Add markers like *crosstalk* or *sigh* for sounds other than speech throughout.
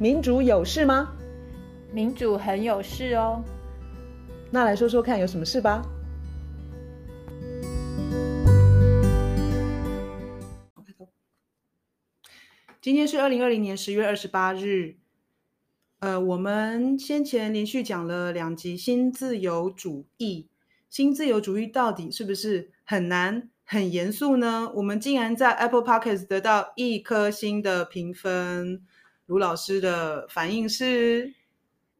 民主有事吗？民主很有事哦。那来说说看，有什么事吧？今天是二零二零年十月二十八日。呃，我们先前连续讲了两集新自由主义。新自由主义到底是不是很难、很严肃呢？我们竟然在 Apple Podcast 得到一颗星的评分。卢老师的反应是：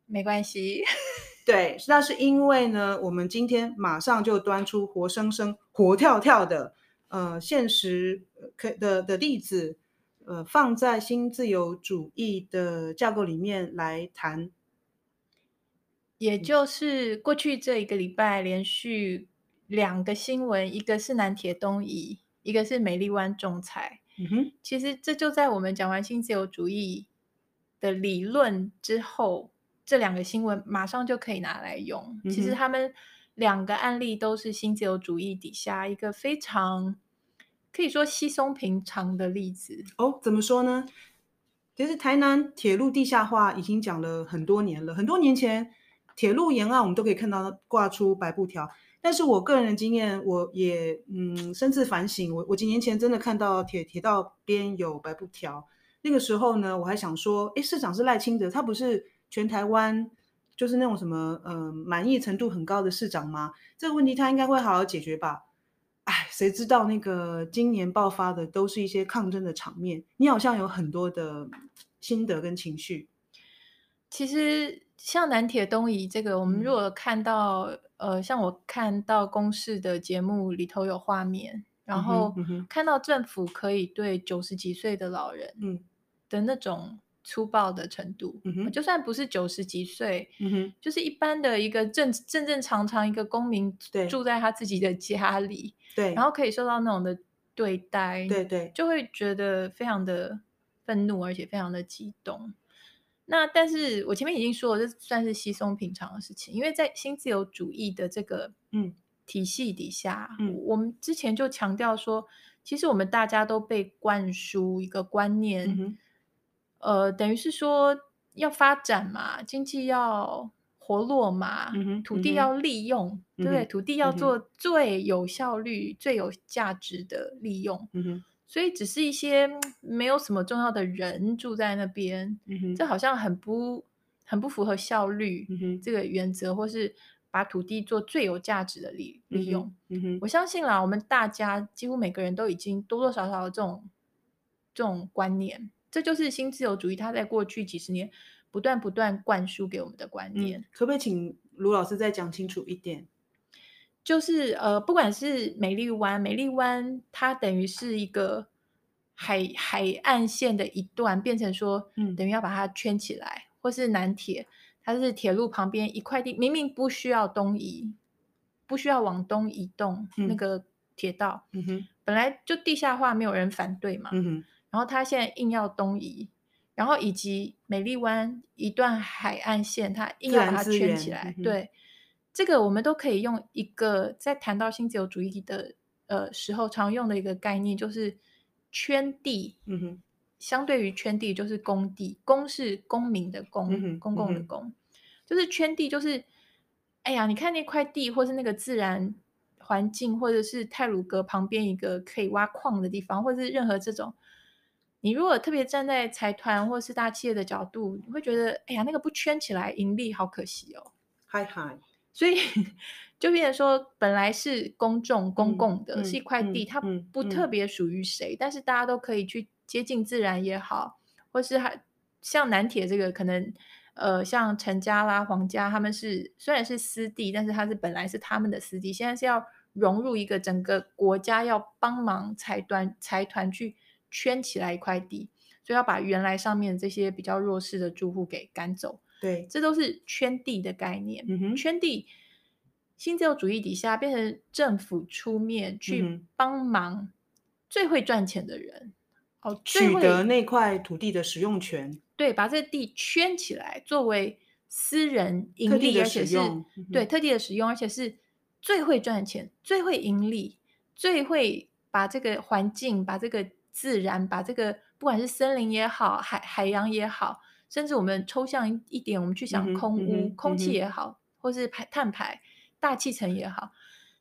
没关系。*laughs* 对，那是因为呢，我们今天马上就端出活生生、活跳跳的呃现实可的的例子。呃，放在新自由主义的架构里面来谈，也就是过去这一个礼拜连续两个新闻，一个是南铁东移，一个是美丽湾仲裁。嗯哼，其实这就在我们讲完新自由主义的理论之后，这两个新闻马上就可以拿来用。嗯、其实他们两个案例都是新自由主义底下一个非常。可以说稀松平常的例子哦，怎么说呢？其实台南铁路地下化已经讲了很多年了，很多年前铁路沿岸我们都可以看到挂出白布条。但是我个人的经验，我也嗯深自反省，我我几年前真的看到铁铁道边有白布条，那个时候呢，我还想说，诶，市长是赖清德，他不是全台湾就是那种什么呃满意程度很高的市长吗？这个问题他应该会好好解决吧。哎，谁知道那个今年爆发的都是一些抗争的场面，你好像有很多的心得跟情绪。其实像南铁东移这个，我们如果看到，嗯、呃，像我看到公视的节目里头有画面，然后看到政府可以对九十几岁的老人，嗯的那种。粗暴的程度，嗯哼，就算不是九十几岁，嗯哼，就是一般的一个正正正常常一个公民，住在他自己的家里，对，然后可以受到那种的对待，对对，就会觉得非常的愤怒，而且非常的激动。那但是我前面已经说了，这算是稀松平常的事情，因为在新自由主义的这个嗯体系底下，嗯，我们之前就强调说，其实我们大家都被灌输一个观念。嗯呃，等于是说要发展嘛，经济要活络嘛，嗯，土地要利用，嗯、对不对？土地要做最有效率、嗯、最有价值的利用。所以只是一些没有什么重要的人住在那边，嗯，这好像很不很不符合效率这个原则，嗯、或是把土地做最有价值的利利用。我相信啦，我们大家几乎每个人都已经多多少少有这种这种观念。这就是新自由主义，它在过去几十年不断不断灌输给我们的观念。嗯，可不可以请卢老师再讲清楚一点？就是呃，不管是美丽湾，美丽湾它等于是一个海海岸线的一段，变成说，嗯，等于要把它圈起来，或是南铁，它是铁路旁边一块地，明明不需要东移，不需要往东移动，嗯，那个铁道，嗯哼，本来就地下化，没有人反对嘛，嗯哼。然后他现在硬要东移，然后以及美丽湾一段海岸线，他硬要把它圈起来。嗯、对，这个我们都可以用一个在谈到新自由主义的呃时候常用的一个概念，就是圈地。嗯哼，相对于圈地就是公地，公是公民的公，嗯、公共的公，嗯、就是圈地，就是哎呀，你看那块地，或是那个自然环境，或者是泰鲁阁旁边一个可以挖矿的地方，或者是任何这种。你如果特别站在财团或是大企业的角度，你会觉得，哎呀，那个不圈起来盈利，好可惜哦。嗨嗨，所以 *laughs* 就变成说，本来是公众公共的，嗯、是一块地，嗯、它不特别属于谁，嗯、但是大家都可以去接近自然也好，或是还像南铁这个，可能呃，像陈家啦、黄家，他们是虽然是私地，但是它是本来是他们的私地，现在是要融入一个整个国家要帮忙财团财团去。圈起来一块地，所以要把原来上面这些比较弱势的住户给赶走。对，这都是圈地的概念。嗯哼，圈地，新自由主义底下变成政府出面去帮忙最会赚钱的人，嗯、哦，取得那块土地的使用权。对，把这地圈起来，作为私人盈利，而且是、嗯、对特地的使用，而且是最会赚钱、最会盈利、最会把这个环境、把这个。自然把这个不管是森林也好，海海洋也好，甚至我们抽象一点，我们去想空污、嗯嗯、空气也好，或是排碳排、大气层也好，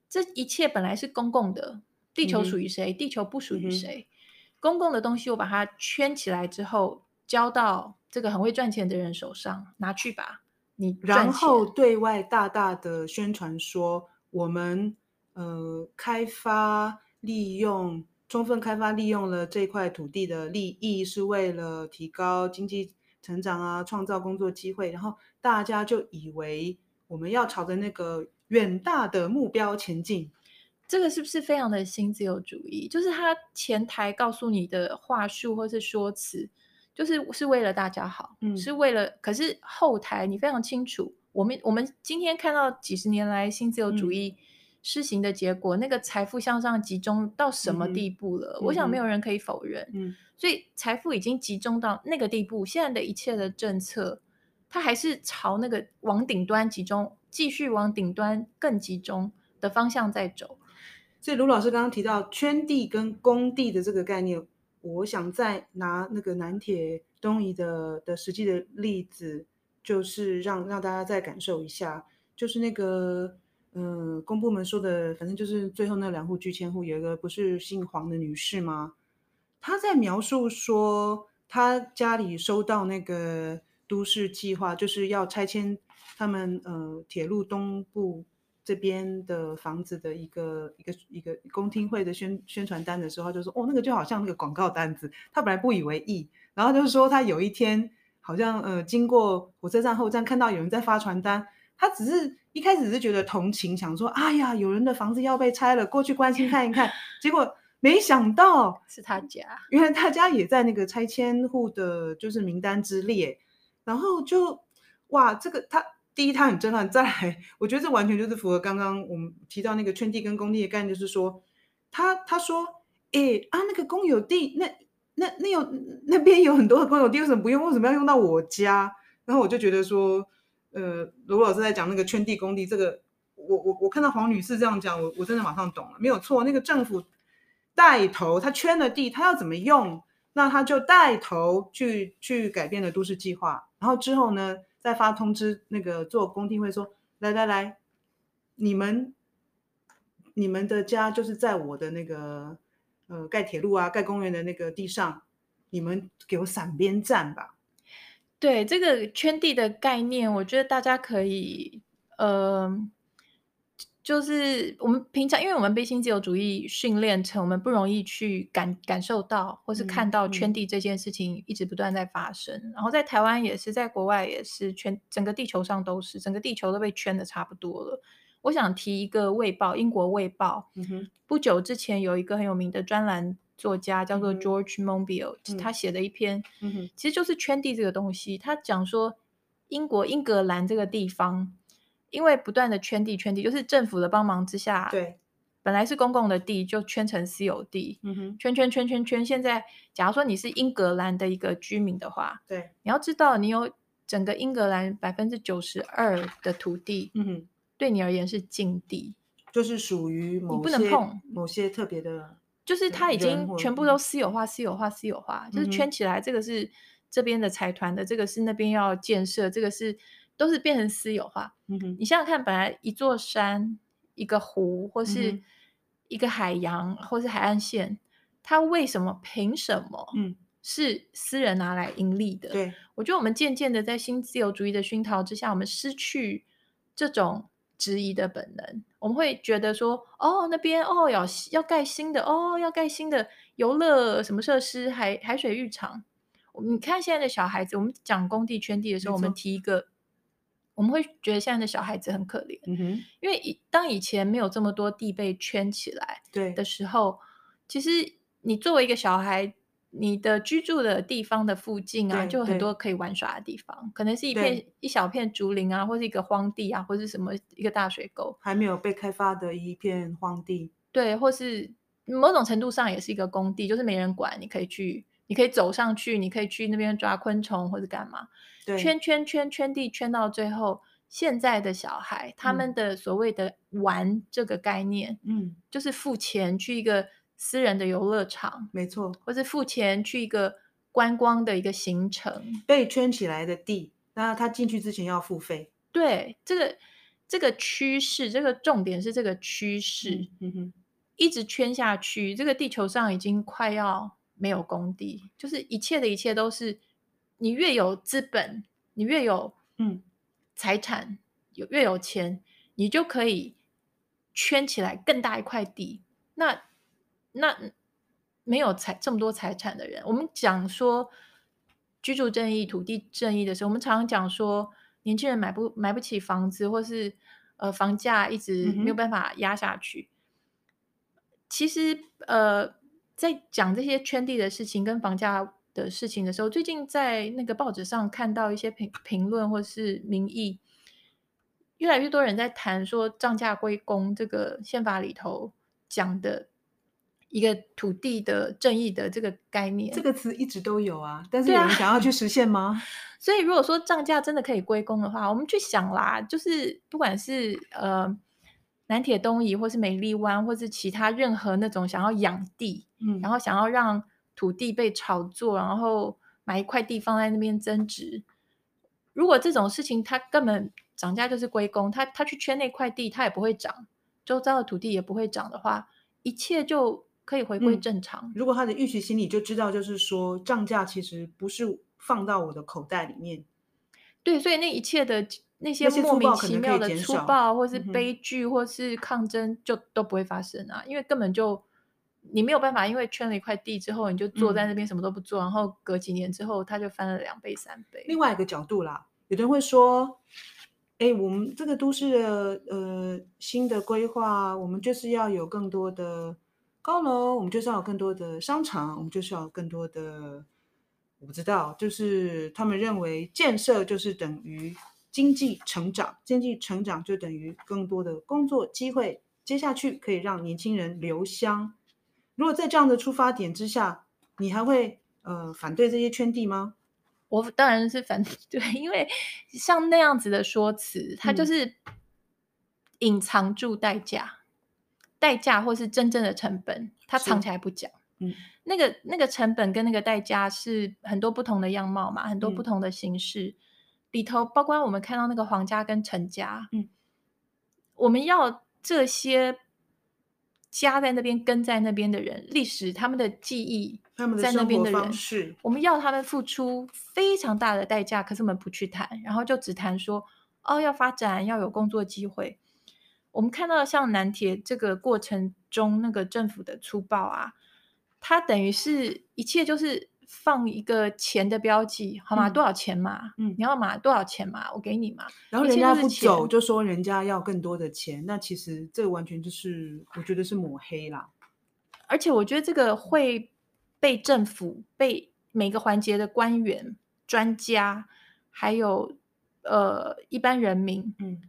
这一切本来是公共的，地球属于谁？嗯、地球不属于谁？嗯、公共的东西，我把它圈起来之后，交到这个很会赚钱的人手上，拿去吧，你然后对外大大的宣传说，我们呃开发利用。充分开发利用了这块土地的利益，是为了提高经济成长啊，创造工作机会。然后大家就以为我们要朝着那个远大的目标前进。这个是不是非常的新自由主义？就是他前台告诉你的话术或是说辞，就是是为了大家好，嗯，是为了。可是后台你非常清楚，我们我们今天看到几十年来新自由主义。嗯施行的结果，那个财富向上集中到什么地步了？嗯、我想没有人可以否认。嗯，所以财富已经集中到那个地步，现在的一切的政策，它还是朝那个往顶端集中，继续往顶端更集中的方向在走。所以卢老师刚刚提到圈地跟工地的这个概念，我想再拿那个南铁东移的的实际的例子，就是让让大家再感受一下，就是那个。嗯，公部门说的，反正就是最后那两户拒迁户，有一个不是姓黄的女士吗？她在描述说，她家里收到那个都市计划，就是要拆迁他们呃铁路东部这边的房子的一个一个一个公听会的宣宣传单的时候，就说哦，那个就好像那个广告单子。她本来不以为意，然后就是说她有一天好像呃经过火车站后站，看到有人在发传单。他只是一开始只是觉得同情，想说：“哎呀，有人的房子要被拆了，过去关心看一看。*laughs* ”结果没想到是他家，原来他家也在那个拆迁户的，就是名单之列。然后就哇，这个他第一他很震撼，再来，我觉得这完全就是符合刚刚我们提到那个圈地跟公地的概念，就是说他他说：“哎啊，那个公有地，那那那有那边有很多的公有地，为什么不用？为什么要用到我家？”然后我就觉得说。呃，罗老师在讲那个圈地工地，这个我我我看到黄女士这样讲，我我真的马上懂了，没有错。那个政府带头，他圈了地，他要怎么用，那他就带头去去改变了都市计划，然后之后呢，再发通知那个做工地会说，来来来，你们你们的家就是在我的那个呃盖铁路啊盖公园的那个地上，你们给我闪边站吧。对这个圈地的概念，我觉得大家可以，呃，就是我们平常，因为我们被新自由主义训练成，我们不容易去感感受到，或是看到圈地这件事情一直不断在发生。然后在台湾也是，在国外也是，全整个地球上都是，整个地球都被圈的差不多了。我想提一个《卫报》，英国《卫报》，嗯哼，不久之前有一个很有名的专栏。作家叫做 George Monbiot，、嗯、他写的一篇，嗯、其实就是圈地这个东西。他讲说，英国英格兰这个地方，因为不断的圈地圈地，就是政府的帮忙之下，对，本来是公共的地就圈成私有地，嗯哼、圈圈圈圈圈。现在，假如说你是英格兰的一个居民的话，对，你要知道，你有整个英格兰百分之九十二的土地，嗯哼、对你而言是禁地，就是属于某些你不能碰某些特别的。就是它已经全部都私有化，私有化，私有化，就是圈起来。这个是这边的财团的，这个是那边要建设，这个是都是变成私有化。你想想看，本来一座山、一个湖，或是一个海洋，或是海岸线，它为什么凭什么？嗯，是私人拿来盈利的？对，我觉得我们渐渐的在新自由主义的熏陶之下，我们失去这种。质疑的本能，我们会觉得说，哦，那边哦要要盖新的，哦要盖新的游乐什么设施，海海水浴场。你看现在的小孩子，我们讲工地圈地的时候，我们提一个，我们会觉得现在的小孩子很可怜，嗯哼，因为以当以前没有这么多地被圈起来对的时候，其实你作为一个小孩。你的居住的地方的附近啊，就很多可以玩耍的地方，可能是一片一小片竹林啊，或是一个荒地啊，或是什么一个大水沟，还没有被开发的一片荒地。对，或是某种程度上也是一个工地，就是没人管，你可以去，你可以走上去，你可以去那边抓昆虫或者干嘛。对，圈圈圈圈地圈到最后，现在的小孩他们的所谓的玩这个概念，嗯，就是付钱去一个。私人的游乐场，没错，或是付钱去一个观光的一个行程，被圈起来的地，那他进去之前要付费。对，这个这个趋势，这个重点是这个趋势，嗯哼，一直圈下去，这个地球上已经快要没有工地，就是一切的一切都是，你越有资本，你越有嗯财产，有越有钱，你就可以圈起来更大一块地。那那。没有财这么多财产的人，我们讲说居住正义、土地正义的时候，我们常常讲说年轻人买不买不起房子，或是呃房价一直没有办法压下去。嗯、其实呃，在讲这些圈地的事情跟房价的事情的时候，最近在那个报纸上看到一些评评论或是民意，越来越多人在谈说涨价归公这个宪法里头讲的。一个土地的正义的这个概念，这个词一直都有啊，但是有人想要去实现吗？*laughs* 所以如果说涨价真的可以归功的话，我们去想啦，就是不管是呃南铁东移，或是美丽湾，或是其他任何那种想要养地，嗯，然后想要让土地被炒作，然后买一块地放在那边增值，如果这种事情它根本涨价就是归功，他他去圈那块地，它也不会涨，周遭的土地也不会涨的话，一切就。可以回归正常。嗯，如果他的预期心理就知道，就是说涨价其实不是放到我的口袋里面。对，所以那一切的那些莫名其妙的粗暴，或是悲剧，或是抗争，就都不会发生啊！嗯、因为根本就你没有办法，因为圈了一块地之后，你就坐在那边什么都不做，嗯、然后隔几年之后，它就翻了两倍三倍。另外一个角度啦，有的人会说：“哎，我们这个都市的呃新的规划，我们就是要有更多的。”高楼，我们就是要有更多的商场，我们就是要有更多的，我不知道，就是他们认为建设就是等于经济成长，经济成长就等于更多的工作机会，接下去可以让年轻人留乡。如果在这样的出发点之下，你还会呃反对这些圈地吗？我当然是反对，*laughs* 因为像那样子的说辞，它就是隐藏住代价。嗯代价或是真正的成本，他藏起来不讲。嗯，那个那个成本跟那个代价是很多不同的样貌嘛，很多不同的形式。嗯、里头包括我们看到那个皇家跟陈家，嗯，我们要这些家在那边跟在那边的人，历史他们的记忆，他们在那边的人，是我们要他们付出非常大的代价，可是我们不去谈，然后就只谈说哦，要发展，要有工作机会。我们看到像南铁这个过程中，那个政府的粗暴啊，它等于是一切就是放一个钱的标记，好吗？嗯、多少钱嘛？嗯，你要嘛多少钱嘛？我给你嘛。然后人家不走，就说人家要更多的钱，那其实这完全就是我觉得是抹黑啦。而且我觉得这个会被政府、被每个环节的官员、专家，还有呃一般人民，嗯。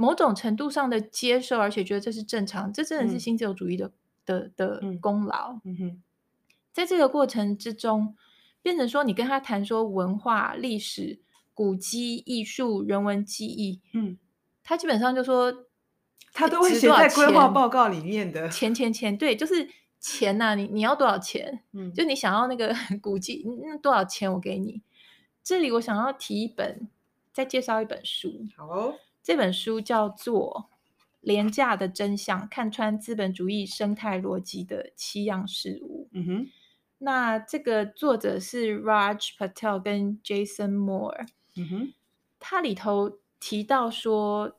某种程度上的接受，而且觉得这是正常，这真的是新自由主义的、嗯、的的功劳。嗯哼，在这个过程之中，变成说你跟他谈说文化、历史、古迹、艺术、人文记忆，嗯，他基本上就说他都会写在规划报告里面的钱钱钱，对，就是钱呐、啊，你你要多少钱？嗯，就你想要那个 *laughs* 古迹，那多少钱我给你。这里我想要提一本，再介绍一本书。好哦。这本书叫做《廉价的真相：看穿资本主义生态逻辑的七样事物》。嗯哼，那这个作者是 Raj Patel 跟 Jason Moore。嗯哼，他里头提到说，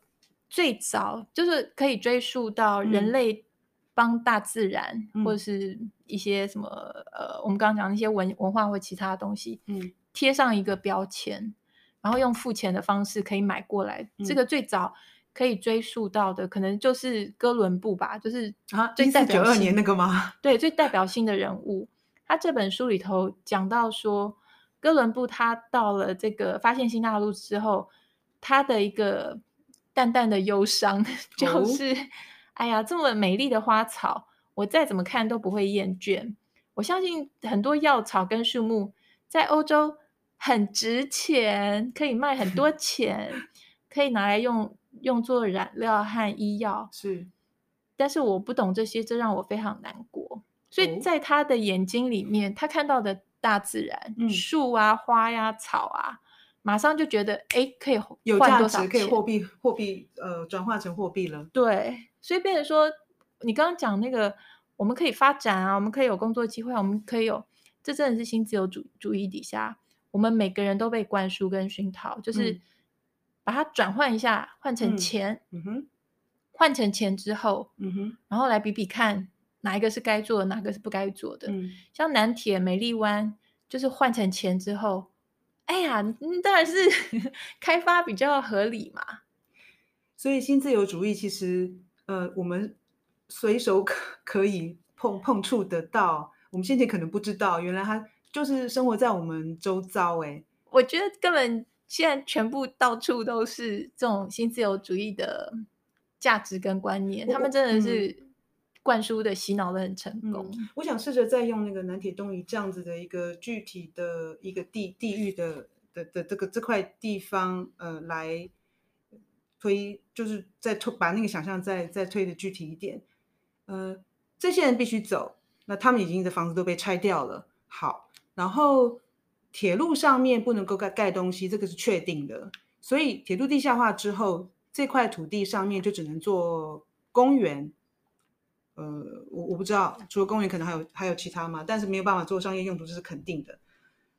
最早就是可以追溯到人类帮大自然，嗯、或者是一些什么呃，我们刚刚讲那些文文化或其他东西，嗯，贴上一个标签。然后用付钱的方式可以买过来，嗯、这个最早可以追溯到的，可能就是哥伦布吧，就是啊，最代表性，一四九二年那个吗？对，最代表性的人物。他这本书里头讲到说，哥伦布他到了这个发现新大陆之后，他的一个淡淡的忧伤 *laughs* 就是，哦、哎呀，这么美丽的花草，我再怎么看都不会厌倦。我相信很多药草跟树木在欧洲。很值钱，可以卖很多 *laughs* 钱，可以拿来用用作染料和医药。是，但是我不懂这些，这让我非常难过。所以在他的眼睛里面，他看到的大自然，嗯、树啊、花呀、啊、草啊，马上就觉得哎，可以换有价值，可以货币货币呃转化成货币了。对，所以变成说，你刚刚讲那个，我们可以发展啊，我们可以有工作机会，我们可以有，这真的是新自由主主义底下，我们每个人都被灌输跟熏陶，就是把它转换一下，换成钱，嗯哼，换成钱之后，嗯哼，然后来比比看。哪一个是该做的，哪个是不该做的？嗯，像南铁美丽湾，就是换成钱之后，哎呀，当然是 *laughs* 开发比较合理嘛。所以新自由主义其实，呃，我们随手可可以碰碰触得到，我们先前可能不知道，原来它就是生活在我们周遭。哎，我觉得根本现在全部到处都是这种新自由主义的价值跟观念，他们真的是。嗯灌输的洗脑的很成功。嗯，我想试着再用那个南铁东移这样子的一个具体的一个地地域的的的这个这块地方，呃，来推，就是再推把那个想象再再推的具体一点。呃，这些人必须走，那他们已经的房子都被拆掉了。好，然后铁路上面不能够盖盖东西，这个是确定的。所以铁路地下化之后，这块土地上面就只能做公园。呃，我我不知道，除了公园，可能还有还有其他吗？但是没有办法做商业用途，这是肯定的。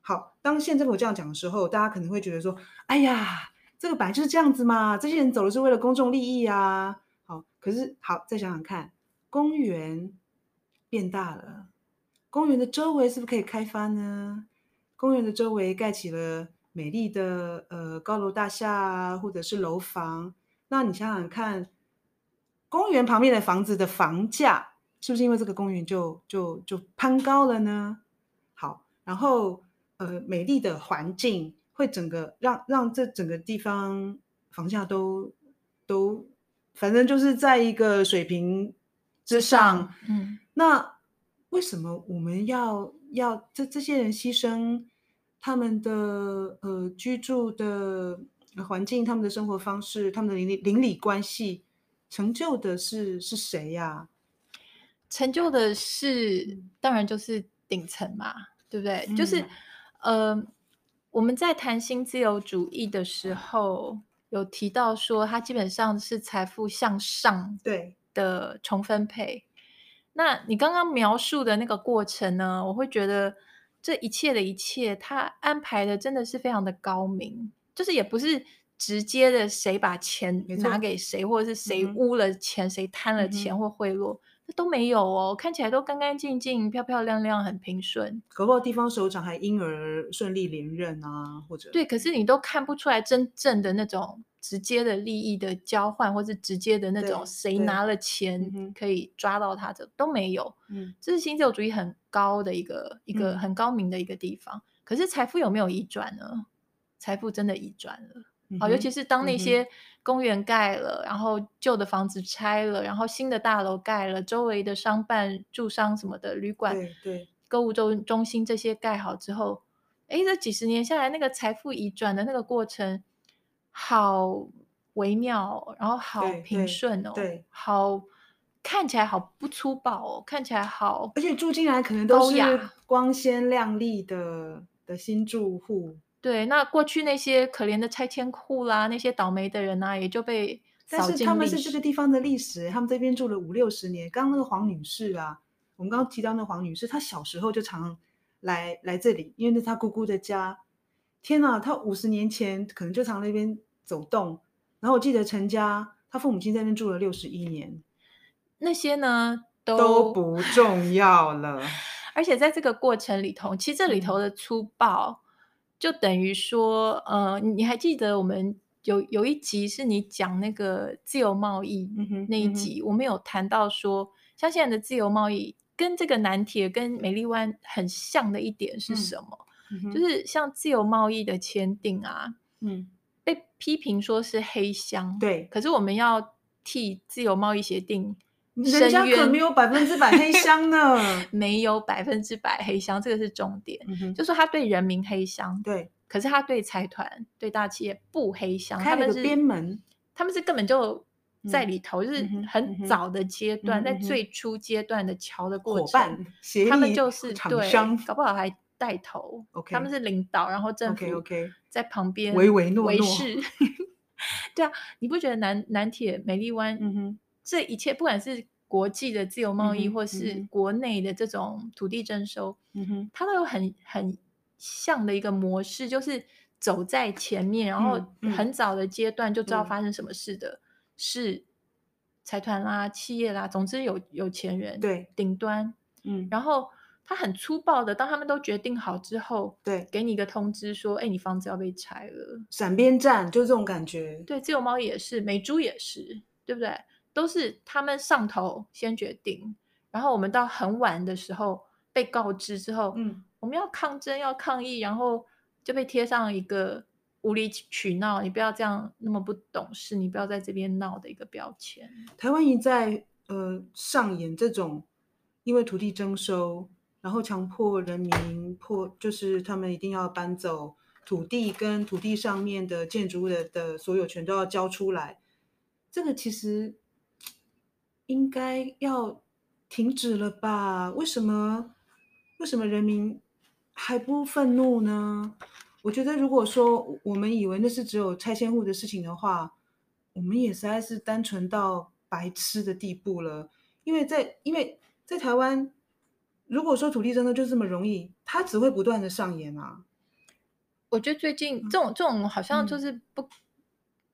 好，当县政府这样讲的时候，大家可能会觉得说：“哎呀，这个本来就是这样子嘛，这些人走的是为了公众利益啊。”好，可是好，再想想看，公园变大了，公园的周围是不是可以开发呢？公园的周围盖起了美丽的呃高楼大厦啊，或者是楼房，那你想想看。公园旁边的房子的房价是不是因为这个公园就就就攀高了呢？好，然后呃，美丽的环境会整个让让这整个地方房价都都，反正就是在一个水平之上。嗯，那为什么我们要要这这些人牺牲他们的呃居住的环境、他们的生活方式、他们的邻里邻里关系？成就的是是谁呀、啊？成就的是当然就是顶层嘛，对不对？嗯、就是呃，我们在谈新自由主义的时候，有提到说，它基本上是财富向上对的重分配。那你刚刚描述的那个过程呢？我会觉得这一切的一切，他安排的真的是非常的高明，就是也不是。直接的，谁把钱拿给谁，或者是谁污了钱，谁贪了钱或贿赂，这都没有哦，看起来都干干净净、漂漂亮亮、很平顺。搞不好地方首长还因而顺利连任啊，或者对，可是你都看不出来真正的那种直接的利益的交换，或是直接的那种谁拿了钱可以抓到他，这都没有。嗯，这是新自由主义很高的一个一个很高明的一个地方。可是财富有没有移转呢？财富真的移转了。好，尤其是当那些公园盖了，嗯、然后旧的房子拆了，然后新的大楼盖了，周围的商办、住商什么的旅馆、对对购物中中心这些盖好之后，哎，这几十年下来，那个财富移转的那个过程好微妙，然后好平顺哦，对，对好看起来好不粗暴哦，看起来好，而且住进来可能都是光鲜亮丽的的新住户。对，那过去那些可怜的拆迁户啦，那些倒霉的人啊，也就被。但是他们是这个地方的历史，他们这边住了五六十年。刚刚那个黄女士啊，我们刚刚提到那个黄女士，她小时候就常来来这里，因为那是她姑姑的家。天哪，他五十年前可能就常那边走动。然后我记得陈家，他父母亲在那边住了六十一年。那些呢都，都不重要了。*laughs* 而且在这个过程里头，其实这里头的粗暴。嗯就等于说，呃，你还记得我们有有一集是你讲那个自由贸易那一集，嗯嗯、我们有谈到说，像现在的自由贸易跟这个南铁跟美丽湾很像的一点是什么？嗯嗯、就是像自由贸易的签订啊，嗯，被批评说是黑箱，对，可是我们要替自由贸易协定。人家可没有百分之百黑箱呢，*laughs* 没有百分之百黑箱，这个是重点。嗯、就说他对人民黑箱，对，可是他对财团、对大企业不黑箱，开了个边门，他们是根本就在里头，嗯、就是很早的阶段，嗯、在最初阶段的桥的过程，他们就是对，搞不好还带头，OK，他们是领导，然后政府 OK 在旁边唯唯诺诺维持。*laughs* 对啊，你不觉得南南铁美丽湾，嗯哼，这一切不管是国际的自由贸易，嗯、或是国内的这种土地征收，嗯哼，它都有很很像的一个模式，就是走在前面，然后很早的阶段就知道发生什么事的，嗯、是财团啦、企业啦，总之有有钱人对。顶端，嗯，然后。他很粗暴的，当他们都决定好之后，对，给你一个通知说，哎，你房子要被拆了。闪边站就是这种感觉。对，自由猫也是，美猪也是，对不对？都是他们上头先决定，然后我们到很晚的时候被告知之后，嗯，我们要抗争，要抗议，然后就被贴上一个无理取闹，你不要这样那么不懂事，你不要在这边闹的一个标签。台湾一在呃上演这种，因为土地征收。然后强迫人民破，就是他们一定要搬走土地，跟土地上面的建筑物的的所有权都要交出来。这个其实应该要停止了吧？为什么？为什么人民还不愤怒呢？我觉得，如果说我们以为那是只有拆迁户的事情的话，我们也实在是单纯到白痴的地步了。因为在因为在台湾。如果说土地征收就这么容易，它只会不断的上演啊。我觉得最近这种这种好像就是不、嗯、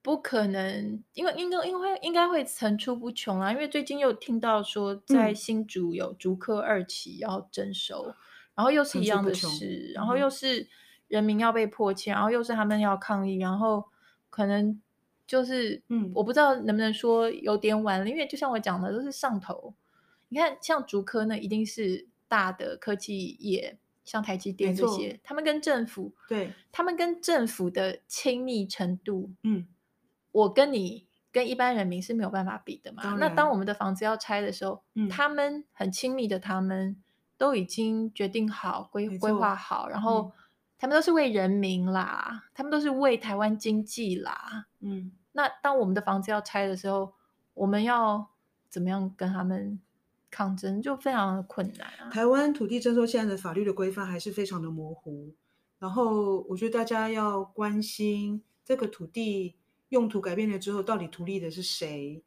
不可能，因为应该应该应该会层出不穷啊。因为最近又听到说，在新竹有竹科二期要征收，嗯、然后又是一样的事，然后又是人民要被迫迁，然后又是他们要抗议，然后可能就是嗯，我不知道能不能说有点晚了，因为就像我讲的，都是上头。你看，像竹科呢，一定是。大的科技业，像台积电这些，他们跟政府，对，他们跟政府的亲密程度，嗯，我跟你跟一般人民是没有办法比的嘛。那当我们的房子要拆的时候，嗯，他们很亲密的，他们都已经决定好规规划好，然后他们都是为人民啦，他们都是为台湾经济啦，嗯。那当我们的房子要拆的时候，我们要怎么样跟他们？抗争就非常的困难啊。台湾土地征收现在的法律的规范还是非常的模糊，然后我觉得大家要关心这个土地用途改变了之后，到底图利的是谁？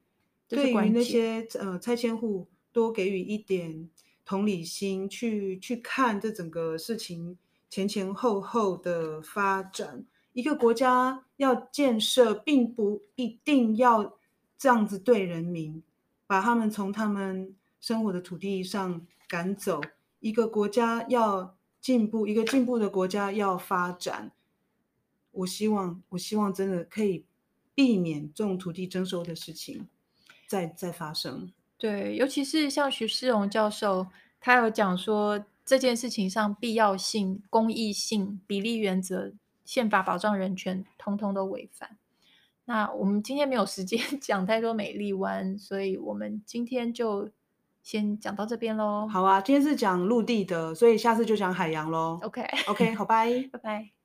对于那些呃拆迁户，多给予一点同理心，去去看这整个事情前前后后的发展。一个国家要建设，并不一定要这样子对人民，把他们从他们。生活的土地上赶走一个国家要进步，一个进步的国家要发展。我希望，我希望真的可以避免这种土地征收的事情再再发生。对，尤其是像徐世荣教授，他有讲说这件事情上必要性、公益性、比例原则、宪法保障人权，通通都违反。那我们今天没有时间 *laughs* 讲太多美丽湾，所以我们今天就。先讲到这边喽。好啊，今天是讲陆地的，所以下次就讲海洋喽。OK，OK，okay. okay, 好，拜，*laughs* 拜拜。